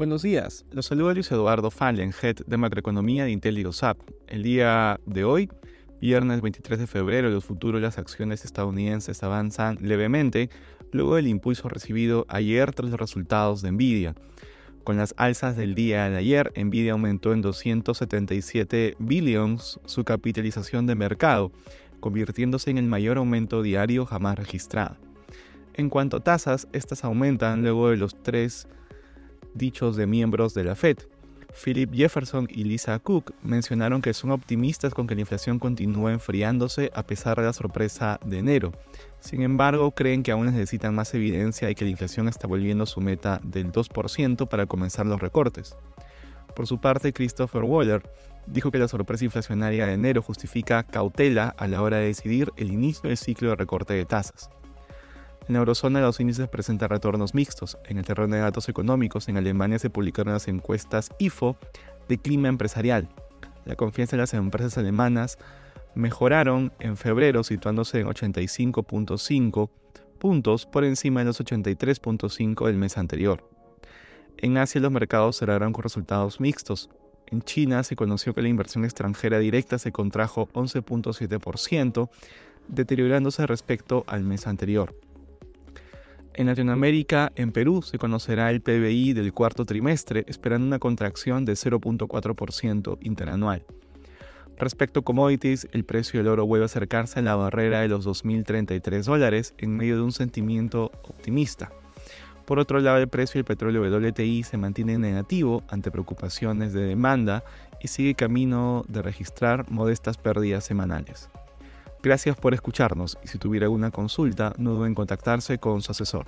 Buenos días, los saluda Luis Eduardo Fallen, Head de Macroeconomía de IntelliGoSap. El día de hoy, viernes 23 de febrero, los futuros de las acciones estadounidenses avanzan levemente luego del impulso recibido ayer tras los resultados de Nvidia. Con las alzas del día de ayer, Nvidia aumentó en 277 billions su capitalización de mercado, convirtiéndose en el mayor aumento diario jamás registrado. En cuanto a tasas, estas aumentan luego de los tres dichos de miembros de la Fed. Philip Jefferson y Lisa Cook mencionaron que son optimistas con que la inflación continúe enfriándose a pesar de la sorpresa de enero. Sin embargo, creen que aún necesitan más evidencia y que la inflación está volviendo a su meta del 2% para comenzar los recortes. Por su parte, Christopher Waller dijo que la sorpresa inflacionaria de enero justifica cautela a la hora de decidir el inicio del ciclo de recorte de tasas. En la eurozona los índices presentan retornos mixtos. En el terreno de datos económicos, en Alemania se publicaron las encuestas IFO de clima empresarial. La confianza en las empresas alemanas mejoraron en febrero situándose en 85.5 puntos por encima de los 83.5 del mes anterior. En Asia los mercados cerraron con resultados mixtos. En China se conoció que la inversión extranjera directa se contrajo 11.7%, deteriorándose respecto al mes anterior. En Latinoamérica, en Perú, se conocerá el PBI del cuarto trimestre, esperando una contracción de 0.4% interanual. Respecto a commodities, el precio del oro vuelve a acercarse a la barrera de los 2.033 dólares en medio de un sentimiento optimista. Por otro lado, el precio del petróleo WTI se mantiene negativo ante preocupaciones de demanda y sigue camino de registrar modestas pérdidas semanales. Gracias por escucharnos y si tuviera alguna consulta, no duden en contactarse con su asesor.